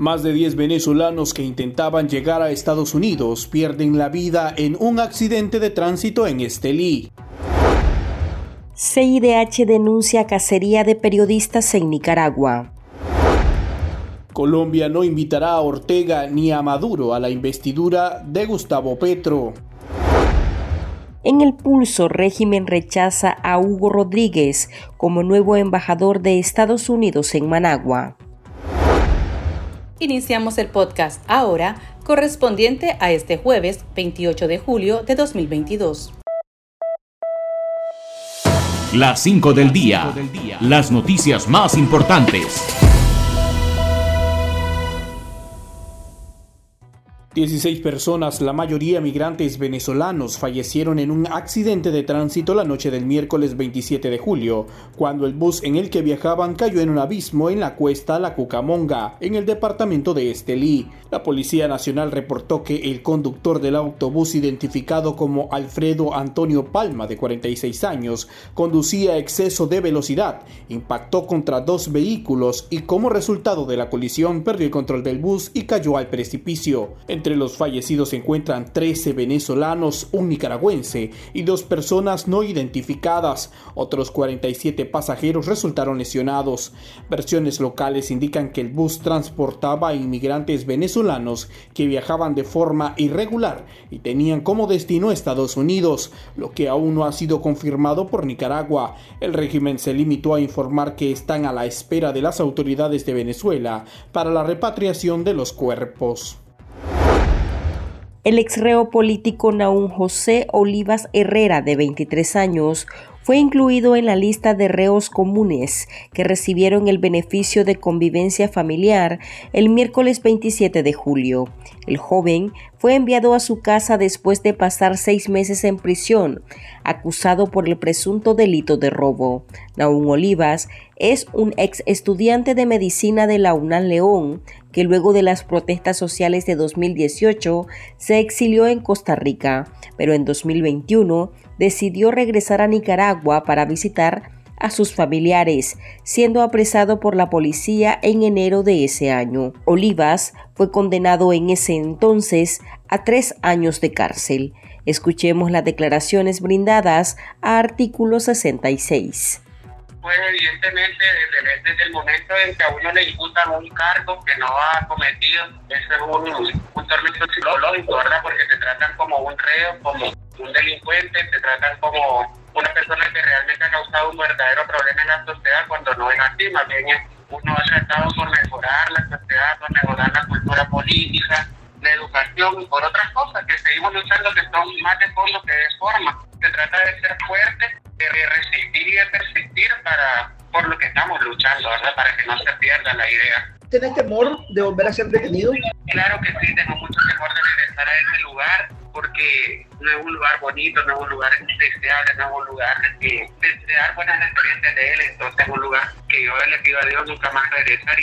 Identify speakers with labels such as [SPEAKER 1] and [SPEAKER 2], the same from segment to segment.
[SPEAKER 1] Más de 10 venezolanos que intentaban llegar a Estados Unidos pierden la vida en un accidente de tránsito en Estelí.
[SPEAKER 2] CIDH denuncia cacería de periodistas en Nicaragua.
[SPEAKER 1] Colombia no invitará a Ortega ni a Maduro a la investidura de Gustavo Petro.
[SPEAKER 2] En el pulso, régimen rechaza a Hugo Rodríguez como nuevo embajador de Estados Unidos en Managua.
[SPEAKER 3] Iniciamos el podcast ahora, correspondiente a este jueves 28 de julio de 2022.
[SPEAKER 4] Las 5 del día. Las noticias más importantes.
[SPEAKER 1] 16 personas, la mayoría migrantes venezolanos, fallecieron en un accidente de tránsito la noche del miércoles 27 de julio, cuando el bus en el que viajaban cayó en un abismo en la cuesta La Cucamonga, en el departamento de Estelí. La Policía Nacional reportó que el conductor del autobús, identificado como Alfredo Antonio Palma, de 46 años, conducía a exceso de velocidad, impactó contra dos vehículos y como resultado de la colisión perdió el control del bus y cayó al precipicio. Entre los fallecidos se encuentran 13 venezolanos, un nicaragüense y dos personas no identificadas. Otros 47 pasajeros resultaron lesionados. Versiones locales indican que el bus transportaba a inmigrantes venezolanos que viajaban de forma irregular y tenían como destino Estados Unidos, lo que aún no ha sido confirmado por Nicaragua. El régimen se limitó a informar que están a la espera de las autoridades de Venezuela para la repatriación de los cuerpos.
[SPEAKER 2] El exreo político Naún José Olivas Herrera, de 23 años, fue incluido en la lista de reos comunes que recibieron el beneficio de convivencia familiar el miércoles 27 de julio. El joven fue enviado a su casa después de pasar seis meses en prisión, acusado por el presunto delito de robo. Naún Olivas es un ex estudiante de medicina de la UNAM León que luego de las protestas sociales de 2018 se exilió en Costa Rica, pero en 2021 decidió regresar a Nicaragua para visitar a sus familiares, siendo apresado por la policía en enero de ese año. Olivas fue condenado en ese entonces a tres años de cárcel. Escuchemos las declaraciones brindadas a artículo 66
[SPEAKER 5] pues evidentemente desde, desde, el momento en que a uno le imputan un cargo que no ha cometido, eso es un, un tormento psicológico, ¿verdad? Porque te tratan como un reo, como un delincuente, te tratan como una persona que realmente ha causado un verdadero problema en la sociedad cuando no es así, más bien uno ha tratado por mejorar la sociedad, por mejorar la cultura política, la educación y por otras cosas que seguimos luchando que son más de fondo que de forma. Se trata de ser fuerte, de resistir y de persistir para por lo que estamos luchando, ¿verdad? Para que no se pierda la idea.
[SPEAKER 6] ¿Tienes temor de volver a ser detenido?
[SPEAKER 5] Claro que sí, tengo mucho temor de regresar a ese lugar porque no es un lugar bonito, no es un lugar deseable, no es un lugar que de, dar buenas experiencias de él, entonces es un lugar que yo le pido a Dios nunca más regresar.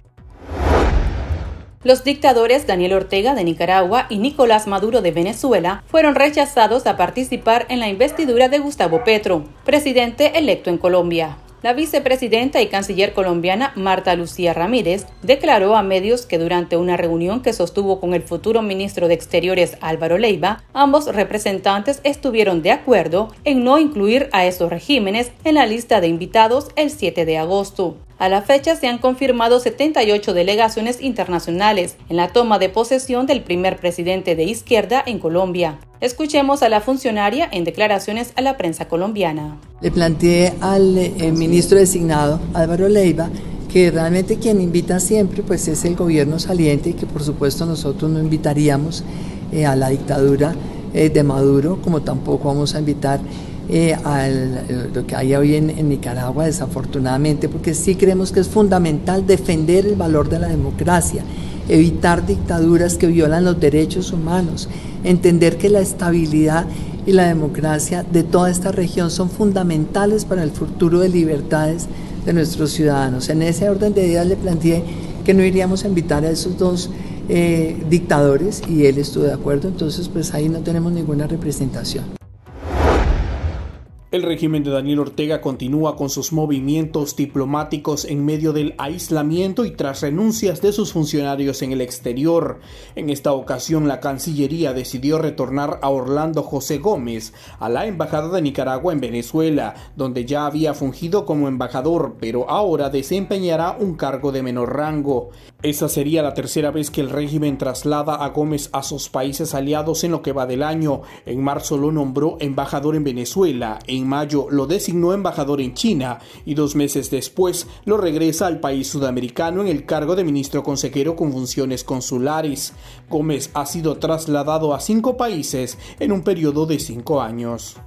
[SPEAKER 3] Los dictadores Daniel Ortega de Nicaragua y Nicolás Maduro de Venezuela fueron rechazados a participar en la investidura de Gustavo Petro, presidente electo en Colombia. La vicepresidenta y canciller colombiana Marta Lucía Ramírez declaró a medios que durante una reunión que sostuvo con el futuro ministro de Exteriores Álvaro Leiva, ambos representantes estuvieron de acuerdo en no incluir a esos regímenes en la lista de invitados el 7 de agosto. A la fecha se han confirmado 78 delegaciones internacionales en la toma de posesión del primer presidente de izquierda en Colombia. Escuchemos a la funcionaria en declaraciones a la prensa colombiana.
[SPEAKER 7] Le planteé al eh, ministro designado, Álvaro Leiva, que realmente quien invita siempre pues es el gobierno saliente y que por supuesto nosotros no invitaríamos eh, a la dictadura eh, de Maduro, como tampoco vamos a invitar eh, a lo que hay hoy en, Nicaragua, desafortunadamente, porque sí creemos que es fundamental defender el valor de la democracia, evitar dictaduras que violan los derechos humanos, entender que la estabilidad y la democracia de toda esta región son fundamentales para el futuro de libertades de nuestros ciudadanos. En ese orden de ideas le planteé que no iríamos a invitar a esos dos eh, dictadores y él estuvo de acuerdo, entonces pues ahí no tenemos ninguna representación.
[SPEAKER 1] El régimen de Daniel Ortega continúa con sus movimientos diplomáticos en medio del aislamiento y tras renuncias de sus funcionarios en el exterior. En esta ocasión la Cancillería decidió retornar a Orlando José Gómez a la Embajada de Nicaragua en Venezuela, donde ya había fungido como embajador, pero ahora desempeñará un cargo de menor rango. Esa sería la tercera vez que el régimen traslada a Gómez a sus países aliados en lo que va del año. En marzo lo nombró embajador en Venezuela. En mayo lo designó embajador en China y dos meses después lo regresa al país sudamericano en el cargo de ministro consejero con funciones consulares. Gómez ha sido trasladado a cinco países en un periodo de cinco años.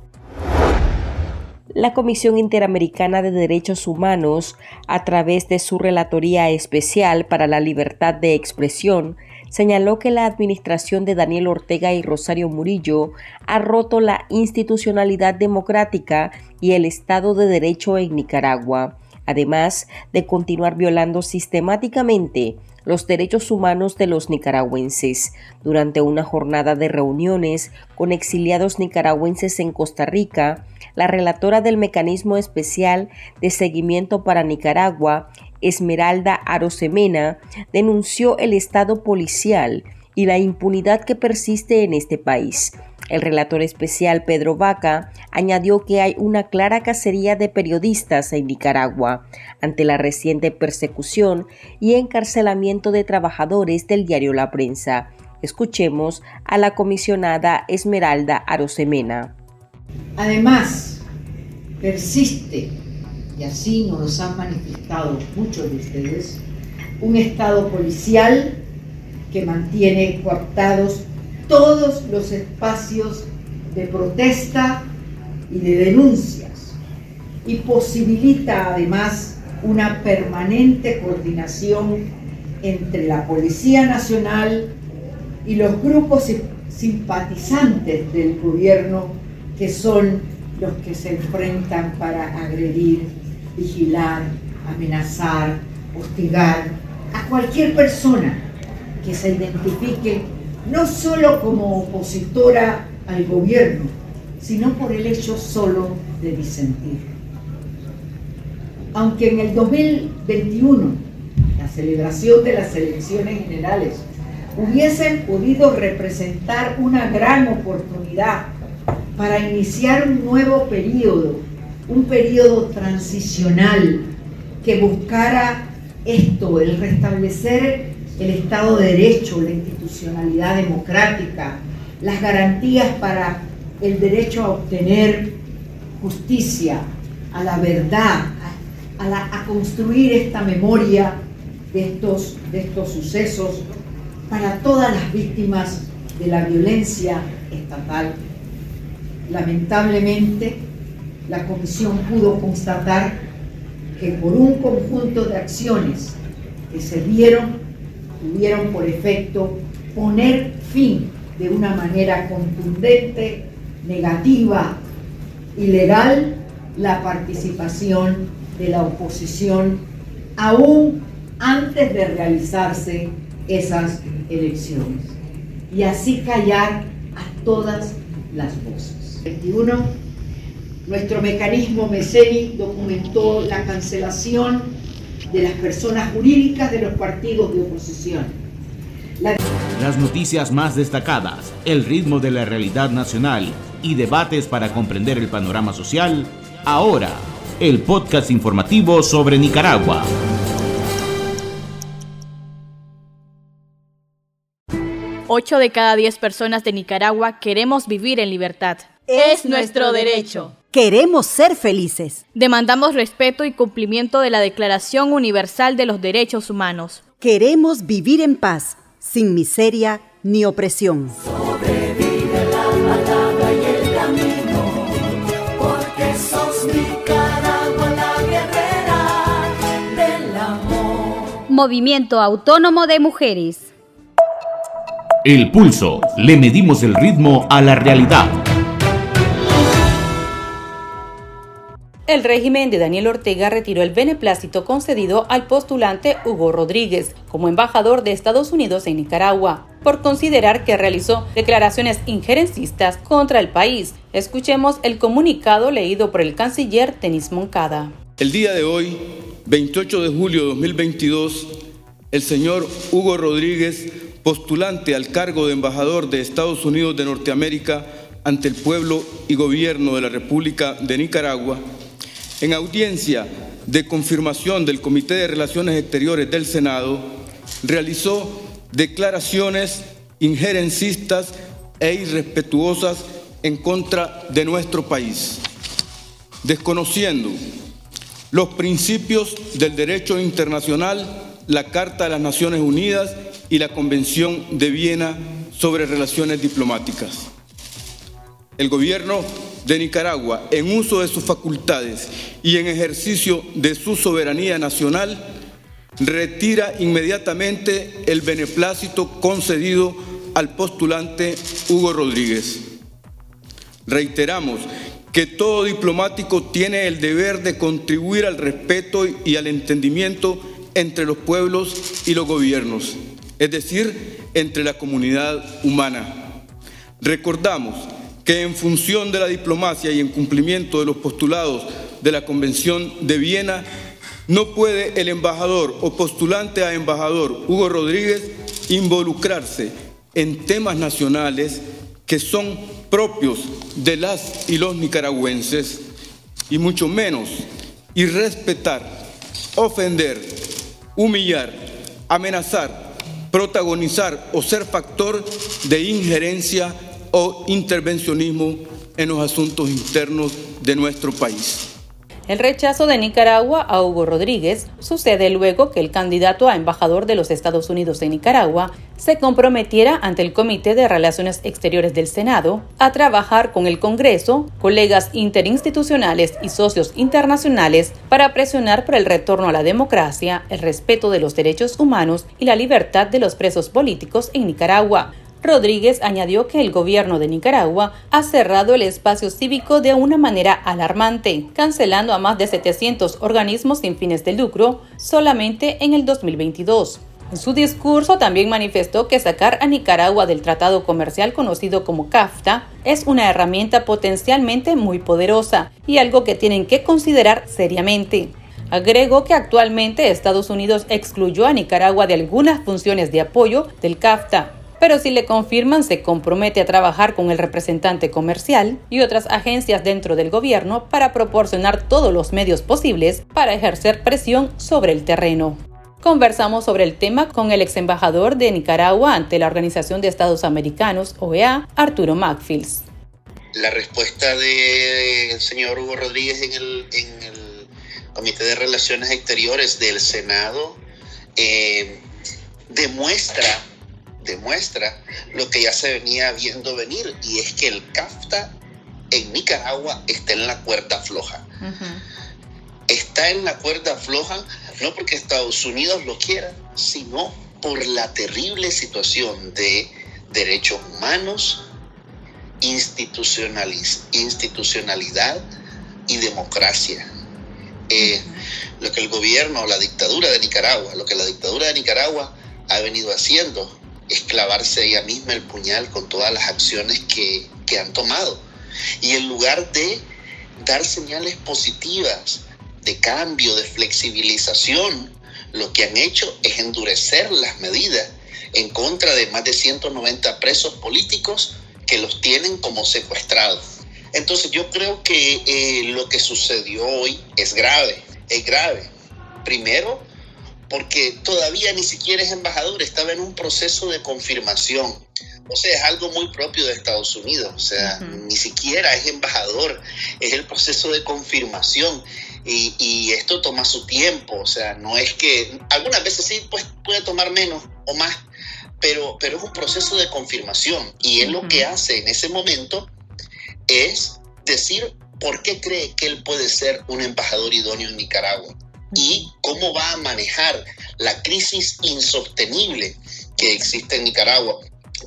[SPEAKER 2] La Comisión Interamericana de Derechos Humanos, a través de su Relatoría Especial para la Libertad de Expresión, señaló que la administración de Daniel Ortega y Rosario Murillo ha roto la institucionalidad democrática y el Estado de Derecho en Nicaragua, además de continuar violando sistemáticamente los derechos humanos de los nicaragüenses. Durante una jornada de reuniones con exiliados nicaragüenses en Costa Rica, la relatora del Mecanismo Especial de Seguimiento para Nicaragua Esmeralda Arosemena denunció el estado policial y la impunidad que persiste en este país. El relator especial Pedro Vaca añadió que hay una clara cacería de periodistas en Nicaragua ante la reciente persecución y encarcelamiento de trabajadores del diario La Prensa. Escuchemos a la comisionada Esmeralda Arosemena.
[SPEAKER 8] Además, persiste y así nos han manifestado muchos de ustedes, un Estado policial que mantiene coartados todos los espacios de protesta y de denuncias y posibilita además una permanente coordinación entre la Policía Nacional y los grupos simpatizantes del gobierno que son los que se enfrentan para agredir vigilar, amenazar, hostigar a cualquier persona que se identifique no solo como opositora al gobierno, sino por el hecho solo de disentir. Aunque en el 2021, la celebración de las elecciones generales, hubiesen podido representar una gran oportunidad para iniciar un nuevo periodo un periodo transicional que buscara esto, el restablecer el Estado de Derecho, la institucionalidad democrática, las garantías para el derecho a obtener justicia, a la verdad, a, construir esta memoria de estos, de estos sucesos para todas las víctimas de la violencia estatal. Lamentablemente, la comisión pudo constatar que por un conjunto de acciones que se dieron, tuvieron por efecto poner fin de una manera contundente, negativa y legal la participación de la oposición aún antes de realizarse esas elecciones y así callar a todas las voces. 21 nuestro mecanismo MECENI documentó la cancelación de las personas jurídicas de los partidos de oposición.
[SPEAKER 4] Las noticias más destacadas, el ritmo de la realidad nacional y debates para comprender el panorama social, ahora, el podcast informativo sobre Nicaragua.
[SPEAKER 3] Ocho de cada diez personas de Nicaragua queremos vivir en libertad.
[SPEAKER 9] Es nuestro derecho. Queremos ser felices.
[SPEAKER 3] Demandamos respeto y cumplimiento de la Declaración Universal de los Derechos Humanos.
[SPEAKER 9] Queremos vivir en paz, sin miseria ni opresión.
[SPEAKER 10] Sobrevive la palabra y el camino.
[SPEAKER 9] Nicaragua la guerrera del amor. Movimiento Autónomo de Mujeres.
[SPEAKER 4] El pulso. Le medimos el ritmo a la realidad.
[SPEAKER 3] El régimen de Daniel Ortega retiró el beneplácito concedido al postulante Hugo Rodríguez como embajador de Estados Unidos en Nicaragua por considerar que realizó declaraciones injerencistas contra el país. Escuchemos el comunicado leído por el canciller Denis Moncada.
[SPEAKER 10] El día de hoy, 28 de julio de 2022, el señor Hugo Rodríguez, postulante al cargo de embajador de Estados Unidos de Norteamérica ante el pueblo y gobierno de la República de Nicaragua, en audiencia de confirmación del Comité de Relaciones Exteriores del Senado, realizó declaraciones injerencistas e irrespetuosas en contra de nuestro país, desconociendo los principios del derecho internacional, la Carta de las Naciones Unidas y la Convención de Viena sobre Relaciones Diplomáticas. El gobierno de Nicaragua, en uso de sus facultades y en ejercicio de su soberanía nacional, retira inmediatamente el beneplácito concedido al postulante Hugo Rodríguez. Reiteramos que todo diplomático tiene el deber de contribuir al respeto y al entendimiento entre los pueblos y los gobiernos, es decir, entre la comunidad humana. Recordamos que en función de la diplomacia y en cumplimiento de los postulados de la Convención de Viena, no puede el embajador o postulante a embajador Hugo Rodríguez involucrarse en temas nacionales que son propios de las y los nicaragüenses y mucho menos irrespetar, ofender, humillar, amenazar, protagonizar o ser factor de injerencia o intervencionismo en los asuntos internos de nuestro país.
[SPEAKER 3] El rechazo de Nicaragua a Hugo Rodríguez sucede luego que el candidato a embajador de los Estados Unidos en Nicaragua se comprometiera ante el Comité de Relaciones Exteriores del Senado a trabajar con el Congreso, colegas interinstitucionales y socios internacionales para presionar por el retorno a la democracia, el respeto de los derechos humanos y la libertad de los presos políticos en Nicaragua, Rodríguez añadió que el gobierno de Nicaragua ha cerrado el espacio cívico de una manera alarmante, cancelando a más de 700 organismos sin fines de lucro solamente en el 2022. En su discurso también manifestó que sacar a Nicaragua del tratado comercial conocido como CAFTA es una herramienta potencialmente muy poderosa y algo que tienen que considerar seriamente. Agregó que actualmente Estados Unidos excluyó a Nicaragua de algunas funciones de apoyo del CAFTA, pero si le confirman se compromete a trabajar con el representante comercial y otras agencias dentro del gobierno para proporcionar todos los medios posibles para ejercer presión sobre el terreno. Conversamos sobre el tema con el ex embajador de Nicaragua ante la Organización de Estados Americanos, OEA, Arturo Macfields.
[SPEAKER 11] La respuesta del señor Hugo Rodríguez en el, Comité de Relaciones Exteriores del Senado eh, demuestra demuestra lo que ya se venía viendo venir y es que el CAFTA en Nicaragua está en la cuerda floja. Está en la cuerda floja no porque Estados Unidos lo quiera, sino por la terrible situación de derechos humanos, institucionalidad y democracia. Eh, lo que el gobierno, la dictadura de Nicaragua, lo que la dictadura de Nicaragua ha venido haciendo es clavarse ella misma el puñal con todas las acciones que, han tomado. Y en lugar de dar señales positivas de cambio, de flexibilización, lo que han hecho es endurecer las medidas en contra de más de 190 presos políticos que los tienen como secuestrados. Entonces yo creo que eh, lo que sucedió hoy es grave, es grave. Primero, porque todavía ni siquiera es embajador, estaba en un proceso de confirmación. O sea, es algo muy propio de Estados Unidos, o sea, ni siquiera es embajador, es el proceso de confirmación. Y, esto toma su tiempo, o sea, no es que algunas veces sí pues, puede tomar menos o más, pero, pero es un proceso de confirmación. Y él lo que hace en ese momento es decir ¿por qué cree que él puede ser un embajador idóneo en Nicaragua? ¿Y cómo va a manejar la crisis insostenible que existe en Nicaragua?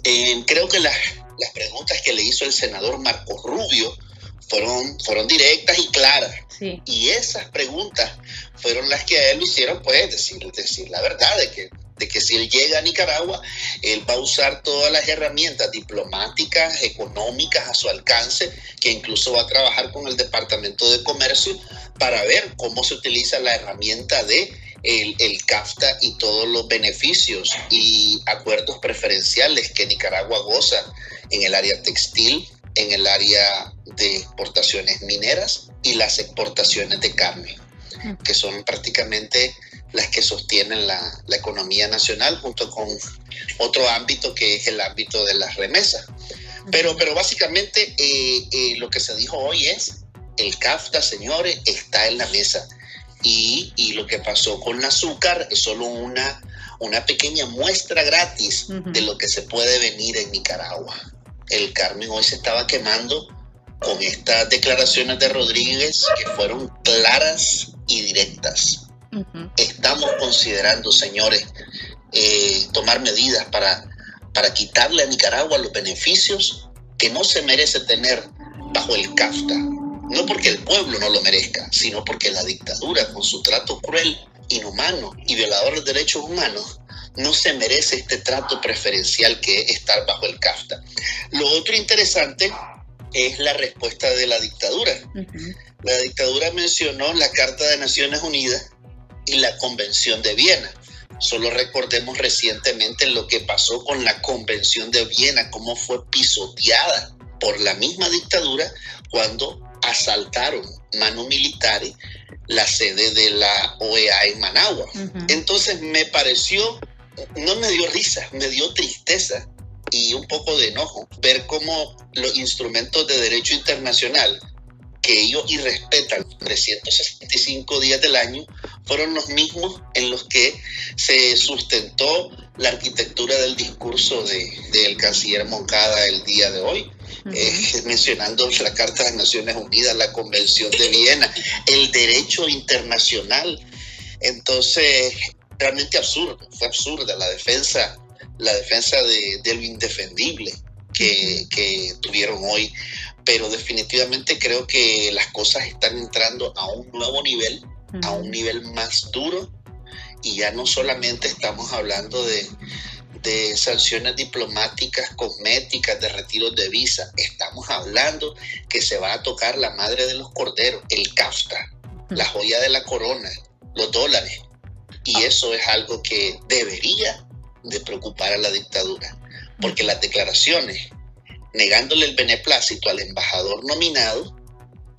[SPEAKER 11] Eh, creo que las, las preguntas que le hizo el senador Marco Rubio fueron, fueron directas y claras. Y esas preguntas fueron las que a él lo hicieron, pues, decir, decir la verdad de que de que si él llega a Nicaragua, él va a usar todas las herramientas diplomáticas, económicas a su alcance, que incluso va a trabajar con el Departamento de Comercio para ver cómo se utiliza la herramienta de el, el, CAFTA y todos los beneficios y acuerdos preferenciales que Nicaragua goza en el área textil, en el área de exportaciones mineras y las exportaciones de carne, que son prácticamente las que sostienen la, la, economía nacional junto con otro ámbito que es el ámbito de las remesas. Pero, pero básicamente eh, eh, lo que se dijo hoy es, el CAFTA, señores, está en la mesa. Y, y lo que pasó con el azúcar es solo una, una pequeña muestra gratis de lo que se puede venir en Nicaragua. El Carmen hoy se estaba quemando con estas declaraciones de Rodríguez que fueron claras y directas Estamos considerando, señores, eh, tomar medidas para, para quitarle a Nicaragua los beneficios que no se merece tener bajo el CAFTA. No porque el pueblo no lo merezca, sino porque la dictadura, con su trato cruel, inhumano y violador de derechos humanos, no se merece este trato preferencial que es estar bajo el CAFTA. Lo otro interesante es la respuesta de la dictadura. La dictadura mencionó la Carta de Naciones Unidas y la Convención de Viena. Solo recordemos recientemente lo que pasó con la Convención de Viena, cómo fue pisoteada por la misma dictadura cuando asaltaron mano militares la sede de la OEA en Managua. Entonces me pareció, no me dio risa, me dio tristeza y un poco de enojo ver cómo los instrumentos de derecho internacional que ellos irrespetan 365 días del año fueron los mismos en los que se sustentó la arquitectura del discurso de, del canciller Moncada el día de hoy, eh, mencionando la Carta de las Naciones Unidas, la Convención de Viena, el derecho internacional. Entonces, realmente absurdo, fue absurda la defensa, la defensa de, de lo indefendible que, que tuvieron hoy pero definitivamente creo que las cosas están entrando a un nuevo nivel, a un nivel más duro, y ya no solamente estamos hablando de, de sanciones diplomáticas, cosméticas, de retiros de visa, estamos hablando que se va a tocar la madre de los corderos, el CAFTA, la joya de la corona, los dólares. Y ah. eso es algo que debería de preocupar a la dictadura, porque las declaraciones negándole el beneplácito al embajador nominado,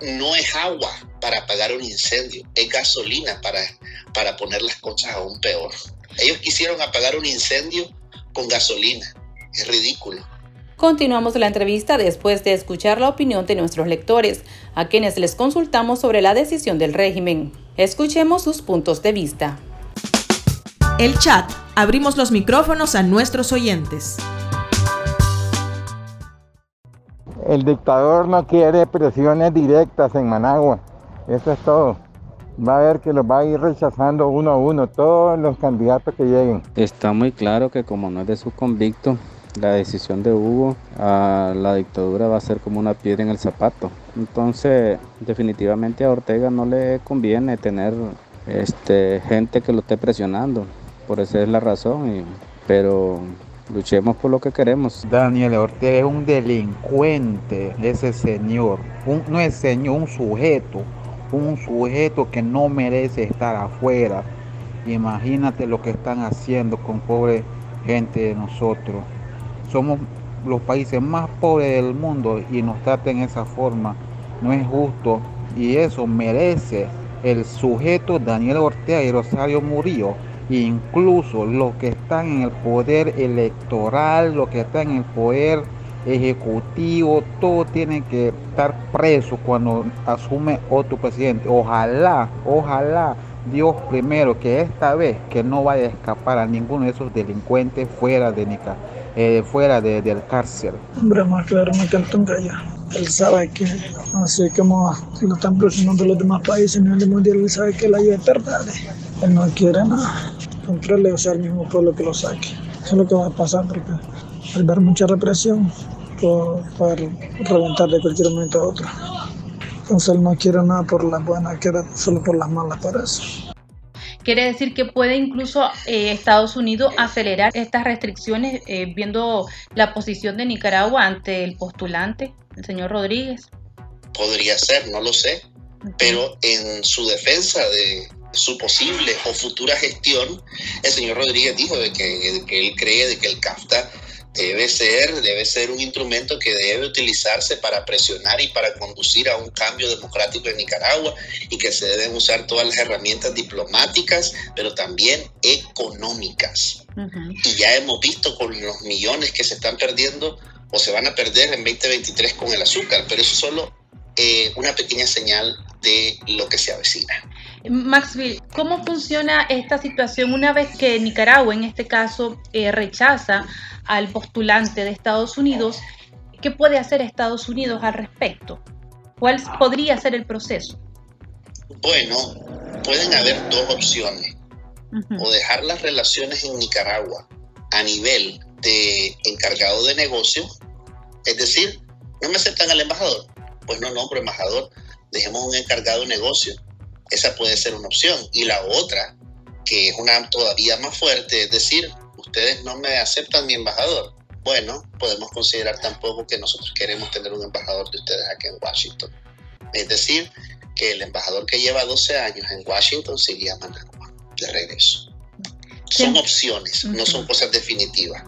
[SPEAKER 11] no es agua para apagar un incendio, es gasolina para, para poner las cosas aún peor. Ellos quisieron apagar un incendio con gasolina. Es ridículo.
[SPEAKER 3] Continuamos la entrevista después de escuchar la opinión de nuestros lectores, a quienes les consultamos sobre la decisión del régimen. Escuchemos sus puntos de vista.
[SPEAKER 12] El chat. Abrimos los micrófonos a nuestros oyentes.
[SPEAKER 13] El dictador no quiere presiones directas en Managua. Eso es todo. Va a ver que los va a ir rechazando uno a uno todos los candidatos que lleguen.
[SPEAKER 14] Está muy claro que como no es de su convicto, la decisión de Hugo a la dictadura va a ser como una piedra en el zapato. Entonces, definitivamente a Ortega no le conviene tener este, gente que lo esté presionando. Por esa es la razón. pero Luchemos por lo que queremos.
[SPEAKER 15] Daniel Ortega es un delincuente, ese señor. no es señor, un sujeto. Un sujeto que no merece estar afuera. Imagínate lo que están haciendo con pobre gente de nosotros. Somos los países más pobres del mundo y nos traten de esa forma. No es justo y eso merece el sujeto Daniel Ortega y Rosario Murillo incluso los que están en el poder electoral, los que están en el poder ejecutivo, todo tiene que estar preso cuando asume otro presidente. Ojalá, ojalá Dios primero que esta vez que no vaya a escapar a ninguno de esos delincuentes fuera de Nica, eh, fuera de, del cárcel.
[SPEAKER 16] Hombre, más claro me él sabe que, así como lo están presionando los demás países a nivel mundial, él sabe que la ayuda es verdad. Él no quiere nada. Contra o sea el mismo pueblo que lo saque. Eso es lo que va a pasar, porque al ver mucha represión, puede, reventar de cualquier momento a otro. Entonces él no quiere nada por las buenas, queda solo por las malas para eso.
[SPEAKER 3] Quiere decir que puede incluso eh, Estados Unidos acelerar estas restricciones eh, viendo la posición de Nicaragua ante el postulante, el señor Rodríguez.
[SPEAKER 11] Podría ser, no lo sé, pero en su defensa de su posible o futura gestión, el señor Rodríguez dijo de que, de que él cree de que el CAFTA debe ser, debe ser un instrumento que debe utilizarse para presionar y para conducir a un cambio democrático en Nicaragua y que se deben usar todas las herramientas diplomáticas, pero también económicas. Y ya hemos visto con los millones que se están perdiendo o se van a perder en 2023 con el azúcar, pero eso es solo eh, una pequeña señal de lo que se avecina.
[SPEAKER 3] Maxville, ¿cómo funciona esta situación una vez que Nicaragua, en este caso, eh, rechaza al postulante de Estados Unidos? ¿Qué puede hacer Estados Unidos al respecto? ¿Cuál podría ser el proceso?
[SPEAKER 11] Bueno, pueden haber dos opciones. O dejar las relaciones en Nicaragua a nivel de encargado de negocio, es decir, no me aceptan al embajador, pues no nombro embajador, dejemos un encargado de negocio esa puede ser una opción. Y la otra, que es una todavía más fuerte, es decir, ustedes no me aceptan mi embajador. Bueno, podemos considerar tampoco que nosotros queremos tener un embajador de ustedes aquí en Washington. Es decir, que el embajador que lleva 12 años en Washington sería a Managua de regreso. Son opciones, no son cosas definitivas.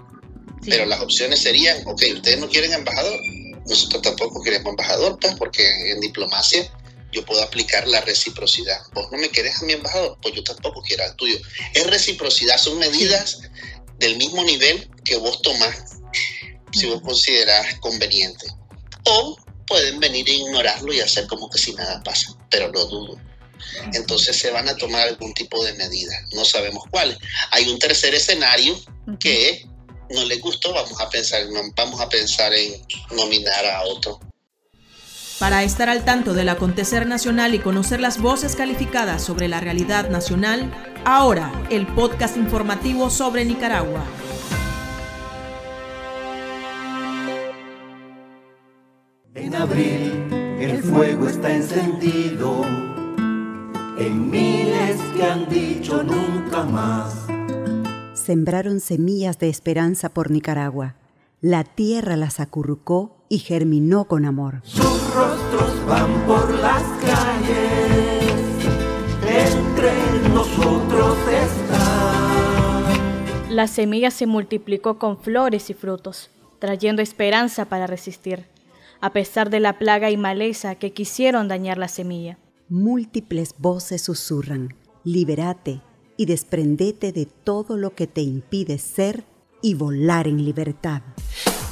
[SPEAKER 11] Pero las opciones serían, ok, ustedes no quieren embajador, nosotros tampoco queremos embajador, pues, porque en diplomacia yo puedo aplicar la reciprocidad. Vos no me querés a mi embajador, pues yo tampoco quiero al tuyo. Es reciprocidad, son medidas del mismo nivel que vos tomás, si vos considerás conveniente. O pueden venir a ignorarlo y hacer como que si nada pasa, pero lo dudo. Entonces se van a tomar algún tipo de medida, no sabemos cuál. Hay un tercer escenario que no les gustó, vamos a pensar, vamos a pensar en nominar a otro
[SPEAKER 12] para estar al tanto del acontecer nacional y conocer las voces calificadas sobre la realidad nacional, ahora el podcast informativo sobre Nicaragua.
[SPEAKER 17] En abril el fuego está encendido, en miles que han dicho nunca más.
[SPEAKER 9] Sembraron semillas de esperanza por Nicaragua. La tierra las acurrucó y germinó con amor.
[SPEAKER 17] Sus rostros van por las calles, entre nosotros está.
[SPEAKER 3] La semilla se multiplicó con flores y frutos, trayendo esperanza para resistir, a pesar de la plaga y maleza que quisieron dañar la semilla.
[SPEAKER 9] Múltiples voces susurran, libérate y desprendete de todo lo que te impide ser y volar en libertad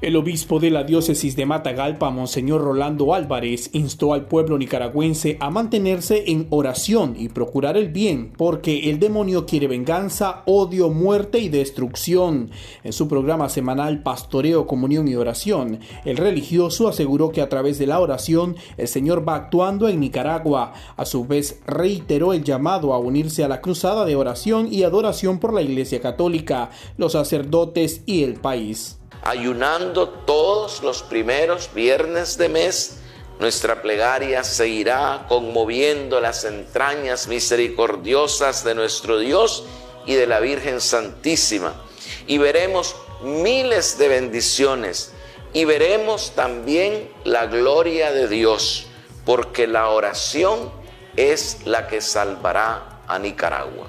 [SPEAKER 1] El obispo de la diócesis de Matagalpa, Monseñor Rolando Álvarez, instó al pueblo nicaragüense a mantenerse en oración y procurar el bien, porque el demonio quiere venganza, odio, muerte y destrucción. En su programa semanal Pastoreo, Comunión y Oración, el religioso aseguró que a través de la oración el Señor va actuando en Nicaragua. A su vez, reiteró el llamado a unirse a la cruzada de oración y adoración por la Iglesia Católica, los sacerdotes y el país
[SPEAKER 18] ayunando todos los primeros viernes de mes, nuestra plegaria seguirá conmoviendo las entrañas misericordiosas de nuestro Dios y de la Virgen Santísima. Y veremos miles de bendiciones y veremos también la gloria de Dios, porque la oración es la que salvará a Nicaragua.